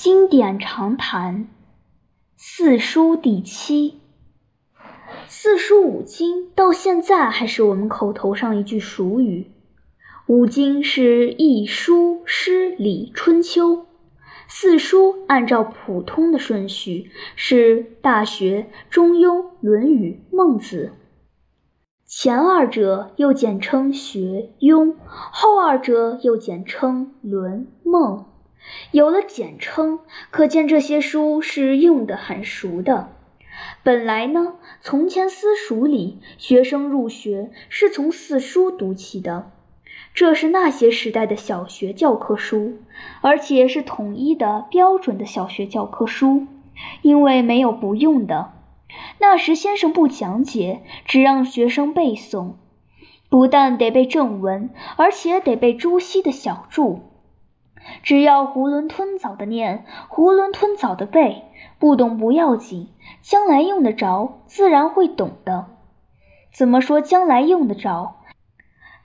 经典长谈，四书第七。四书五经到现在还是我们口头上一句俗语。五经是易、书、诗、礼、春秋。四书按照普通的顺序是《大学》《中庸》《论语》《孟子》。前二者又简称学、庸，后二者又简称论、孟。有了简称，可见这些书是用得很熟的。本来呢，从前私塾里学生入学是从四书读起的，这是那些时代的小学教科书，而且是统一的标准的小学教科书，因为没有不用的。那时先生不讲解，只让学生背诵，不但得背正文，而且得背朱熹的小注。只要囫囵吞枣的念，囫囵吞枣的背，不懂不要紧，将来用得着，自然会懂的。怎么说将来用得着？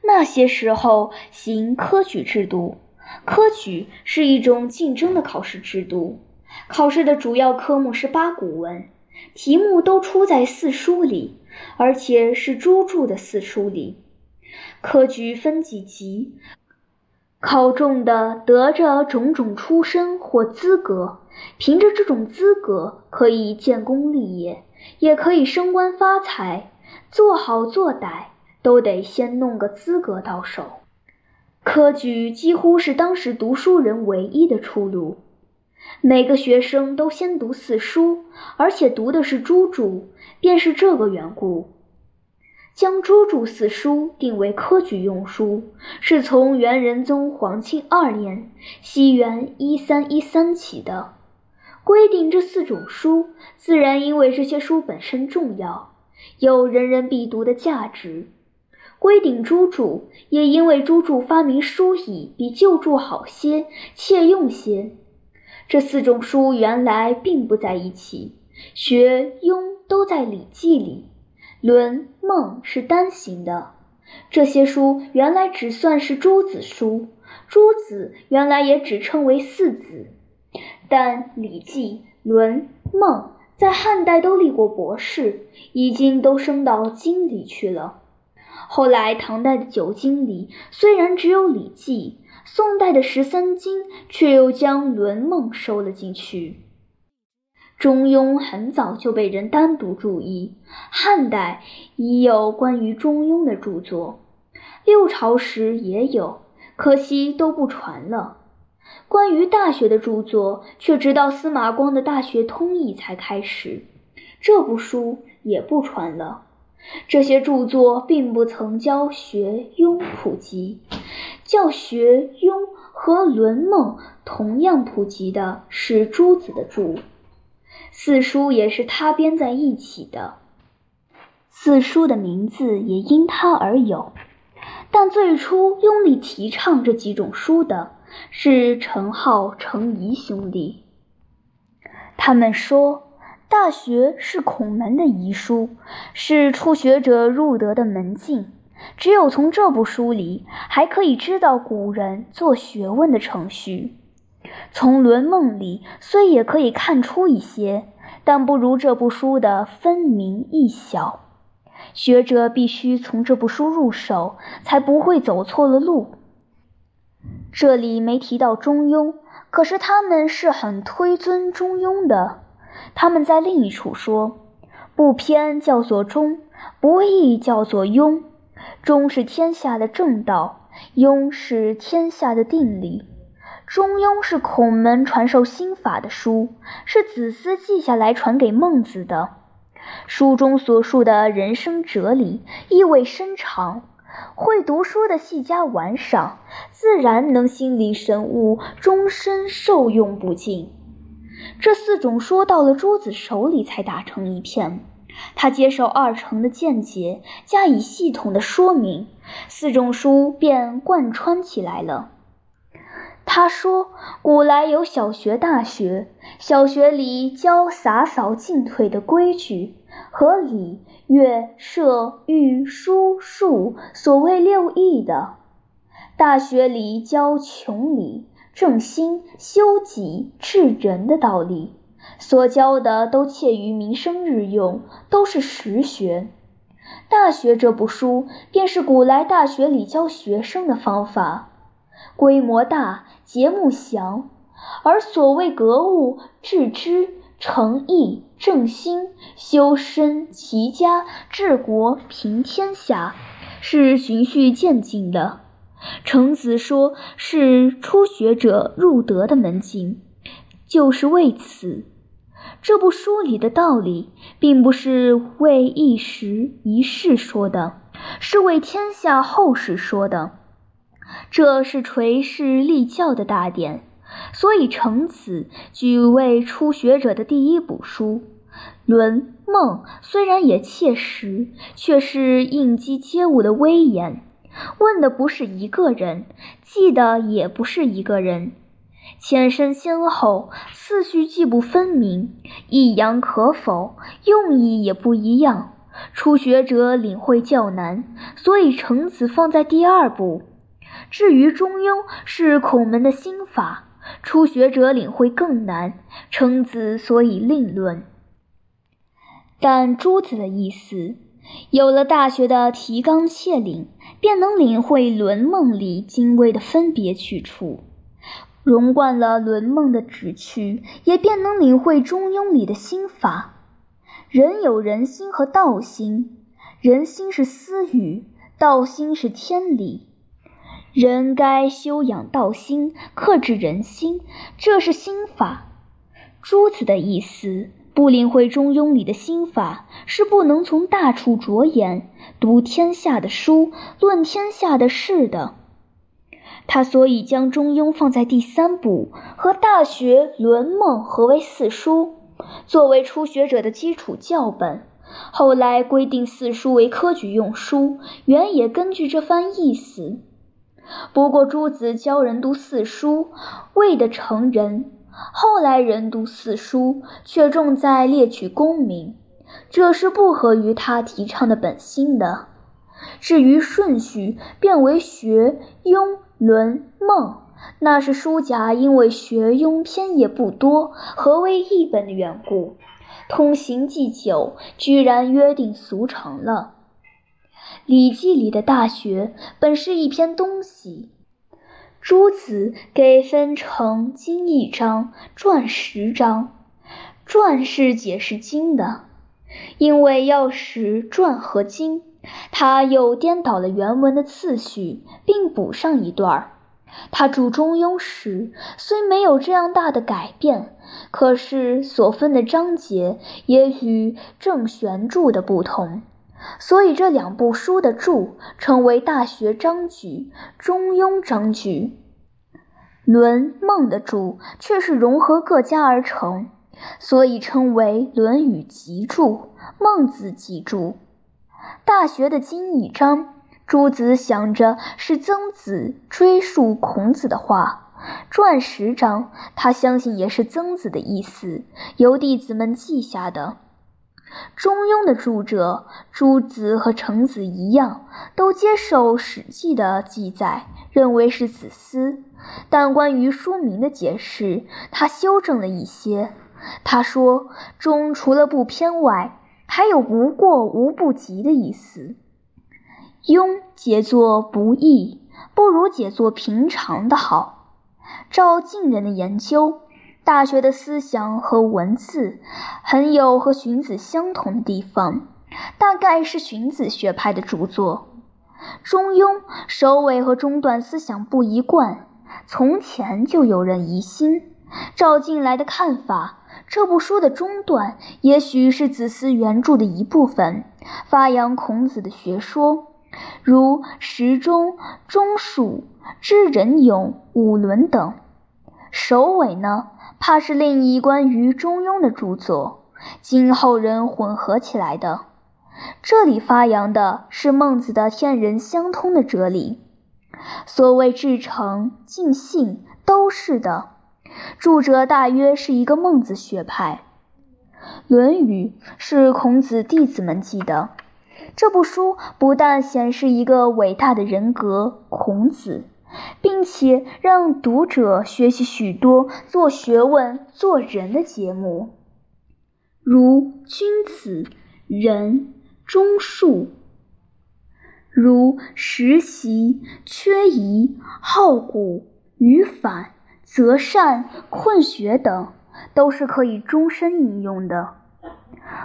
那些时候行科举制度，科举是一种竞争的考试制度，考试的主要科目是八股文，题目都出在四书里，而且是朱注的四书里。科举分几级？考中的得着种种出身或资格，凭着这种资格可以建功立业，也可以升官发财。做好做歹都得先弄个资格到手。科举几乎是当时读书人唯一的出路。每个学生都先读四书，而且读的是朱注，便是这个缘故。将朱注四书定为科举用书，是从元仁宗皇庆二年（西元一三一三）起的。规定这四种书，自然因为这些书本身重要，有人人必读的价值；规定朱注，也因为朱注发明书以比旧注好些，切用些。这四种书原来并不在一起，学、庸都在《礼记》里。论孟是单行的，这些书原来只算是诸子书，诸子原来也只称为四子。但《礼记》《论》《孟》在汉代都立过博士，已经都升到经里去了。后来唐代的九经里虽然只有《礼记》，宋代的十三经却又将《论》《孟》收了进去。中庸很早就被人单独注意，汉代已有关于中庸的著作，六朝时也有，可惜都不传了。关于大学的著作，却直到司马光的《大学通义》才开始，这部书也不传了。这些著作并不曾教学庸普及，教学庸和论孟同样普及的是朱子的著。四书也是他编在一起的，四书的名字也因他而有。但最初用力提倡这几种书的是程颢、程颐兄弟。他们说，《大学》是孔门的遗书，是初学者入得的门径。只有从这部书里，还可以知道古人做学问的程序。从《论梦》里虽也可以看出一些，但不如这部书的分明易晓。学者必须从这部书入手，才不会走错了路。这里没提到中庸，可是他们是很推尊中庸的。他们在另一处说：“不偏叫做中，不义叫做庸。中是天下的正道，庸是天下的定理。”中庸是孔门传授心法的书，是子思记下来传给孟子的。书中所述的人生哲理意味深长，会读书的细加玩赏，自然能心领神悟，终身受用不尽。这四种书到了朱子手里才打成一片，他接受二程的见解，加以系统的说明，四种书便贯穿起来了。他说：“古来有小学、大学，小学里教洒扫进退的规矩和礼、乐、射、御、书、数，所谓六艺的；大学里教穷理、正心、修己、治人的道理，所教的都切于民生日用，都是实学。《大学》这部书便是古来大学里教学生的方法，规模大，节目详。而所谓格物、致知、诚意、正心、修身、齐家、治国、平天下，是循序渐进的。程子说是初学者入德的门径，就是为此。这部书里的道理，并不是为一时一世说的，是为天下后世说的。这是垂世立教的大典，所以程子举为初学者的第一部书。《论梦》虽然也切实，却是应激街舞的威严。问的不是一个人，记的也不是一个人。前身先后，次序既不分明，抑扬可否，用意也不一样，初学者领会较难，所以程子放在第二步。至于《中庸》，是孔门的心法，初学者领会更难，程子所以另论。但朱子的意思，有了《大学》的提纲挈领，便能领会《论梦》里精微的分别去处。融贯了《论梦》的旨趣，也便能领会《中庸》里的心法。人有人心和道心，人心是私语，道心是天理。人该修养道心，克制人心，这是心法。朱子的意思，不领会《中庸》里的心法，是不能从大处着眼，读天下的书，论天下的事的。他所以将《中庸》放在第三部，和《大学》《论梦》合为四书，作为初学者的基础教本。后来规定四书为科举用书，原也根据这番意思。不过朱子教人读四书，为的成人；后来人读四书，却重在猎取功名，这是不合于他提倡的本心的。至于顺序，变为学庸。论孟，那是书家因为学庸篇也不多，何为一本的缘故。通行既久，居然约定俗成了。《礼记》里的大学本是一篇东西，朱子给分成经一章，传十章。传是解释经的，因为要使传和经。他又颠倒了原文的次序，并补上一段儿。他注《中庸》时虽没有这样大的改变，可是所分的章节也与郑玄注的不同，所以这两部书的注称为《大学章句》《中庸章句》。《论孟》的注却是融合各家而成，所以称为《论语集注》《孟子集注》。大学的经一章，朱子想着是曾子追述孔子的话；传十章，他相信也是曾子的意思，由弟子们记下的。中庸的著者朱子和程子一样，都接受《史记》的记载，认为是子思。但关于书名的解释，他修正了一些。他说：“中除了不偏外。”还有无过无不及的意思。庸解作不易，不如解作平常的好。照近人的研究，《大学》的思想和文字很有和荀子相同的地方，大概是荀子学派的著作。中庸首尾和中段思想不一贯，从前就有人疑心。照近来的看法。这部书的中段，也许是子思原著的一部分，发扬孔子的学说，如时中、中数、知人勇、五伦等。首尾呢，怕是另一关于中庸的著作，今后人混合起来的。这里发扬的是孟子的天人相通的哲理，所谓至诚、尽信，都是的。著者大约是一个孟子学派，《论语》是孔子弟子们记的。这部书不但显示一个伟大的人格孔子，并且让读者学习许多做学问、做人的节目，如君子、仁、忠、恕；如实习、缺仪、好古、语反、择善、困学等，都是可以终身应用的。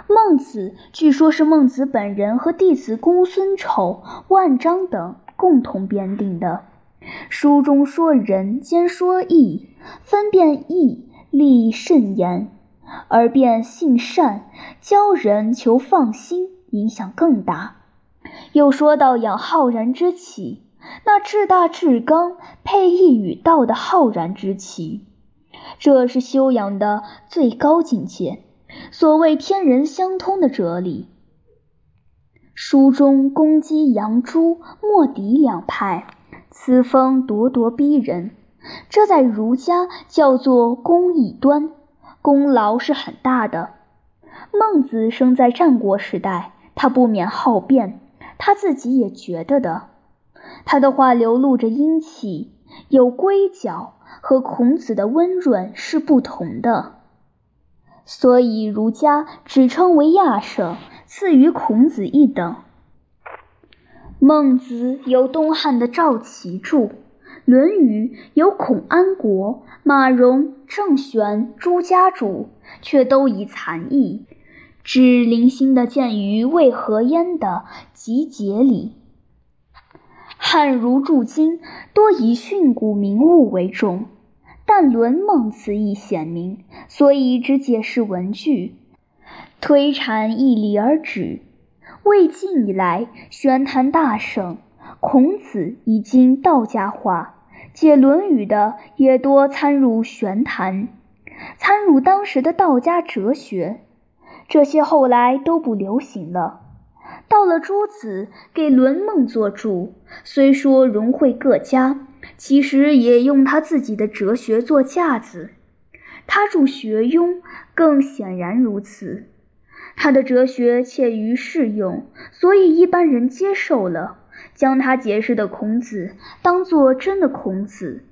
孟子据说是孟子本人和弟子公孙丑、万章等共同编定的。书中说仁兼说义，分辨义利慎言，而变性善，教人求放心，影响更大。又说到养浩然之气，那至大至刚，配义与道的浩然之气，这是修养的最高境界。所谓天人相通的哲理。书中公鸡、杨朱、莫迪两派，此风咄咄逼人。这在儒家叫做公义端，功劳是很大的。孟子生在战国时代，他不免好辩，他自己也觉得的。他的话流露着阴气，有规角，和孔子的温润是不同的。所以儒家只称为亚圣，次于孔子一等。孟子由东汉的赵齐著，《论语》由孔安国、马融、郑玄、朱家主，却都以残义，指零星的见于魏何焉的集解里。汉儒注经多以训诂明物为重。但论孟词义显明，所以只解释文句，推阐义理而止。魏晋以来，玄谈大盛，孔子已经道家化，解《论语》的也多参入玄谈，参入当时的道家哲学。这些后来都不流行了。到了朱子，给《论孟》作注，虽说融汇各家。其实也用他自己的哲学做架子，他著《学庸》更显然如此。他的哲学切于适用，所以一般人接受了，将他解释的孔子当作真的孔子。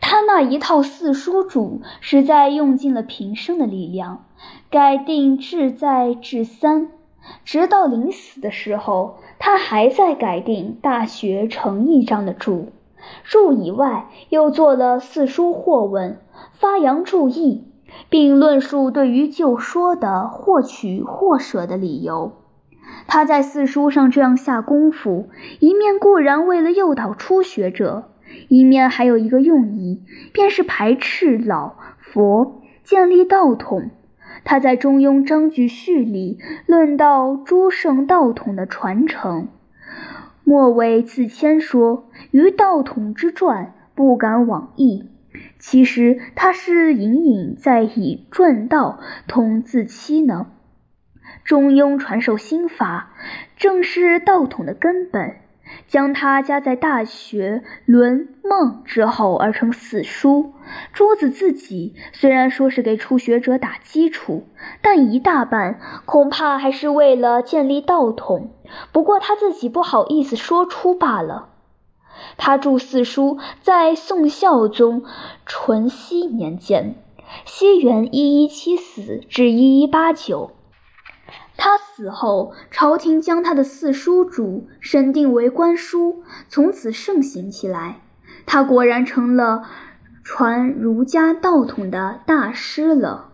他那一套四书主实在用尽了平生的力量，改定志在至三，直到临死的时候，他还在改定《大学》成义章的注。注以外，又做了四书或问，发扬注意，并论述对于旧说的或取或舍的理由。他在四书上这样下功夫，一面固然为了诱导初学者，一面还有一个用意，便是排斥老佛，建立道统。他在《中庸章句序》里论到诸圣道统的传承。末尾自谦说：“于道统之传，不敢往议。”其实他是隐隐在以传道统自欺呢。中庸传授心法，正是道统的根本。将它加在《大学》《论》《孟》之后，而成四书。朱子自己虽然说是给初学者打基础，但一大半恐怕还是为了建立道统。不过他自己不好意思说出罢了。他著四书在宋孝宗淳熙年间，西元一一七四至一一八九。他死后，朝廷将他的四书主审定为官书，从此盛行起来。他果然成了传儒家道统的大师了。